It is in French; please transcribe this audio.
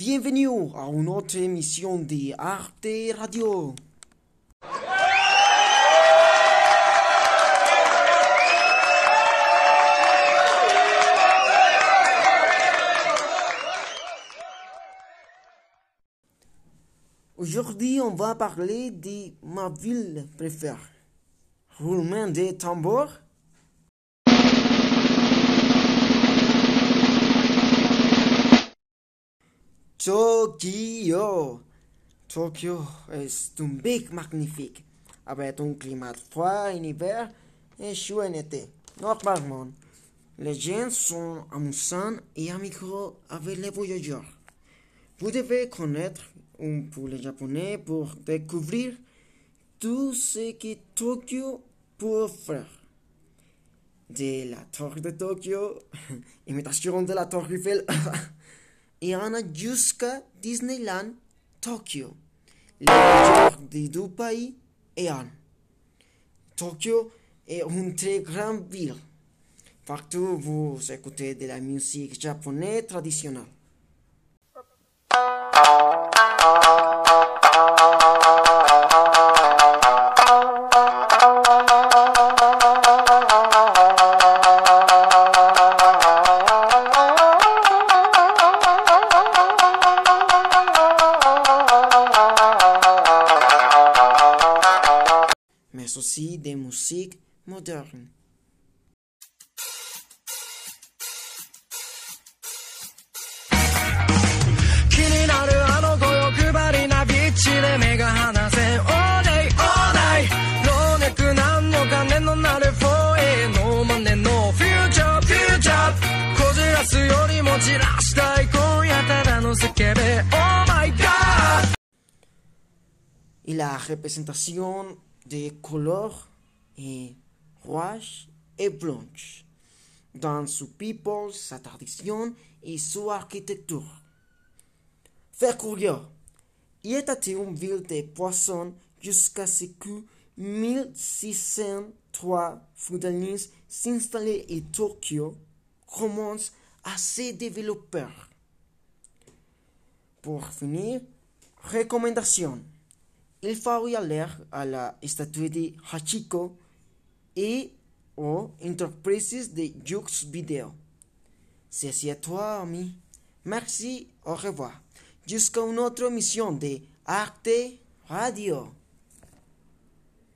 Bienvenue à une autre émission de Arte Radio. Aujourd'hui, on va parler de ma ville préférée. Roulement des tambours. Tokyo. Tokyo est un bec magnifique, avec un climat froid en hiver et chaud en été. Normalement, les gens sont amusants et amicaux avec les voyageurs. Vous devez connaître un peu le japonais pour découvrir tout ce que Tokyo peut faire. De la tour de Tokyo, imitation de la tour Eiffel, et on a jusqu'à Disneyland Tokyo, le meilleur des deux pays et un. Tokyo est une très grande ville. Partout vous écoutez de la musique japonaise traditionnelle. Fantasie de Musik modern. Y la representación de couleur et rouge et blanche dans son people, sa tradition et son architecture. Faire courir. il était une ville de poissons jusqu'à ce que 1603 Fudanis s'installent et Tokyo commence à se développer. Pour finir, recommandations. Il faut y aller à la statue de Hachiko et aux entreprises de Jux Video. C'est à toi, ami. Merci, au revoir. Jusqu'à une autre mission de Arte Radio.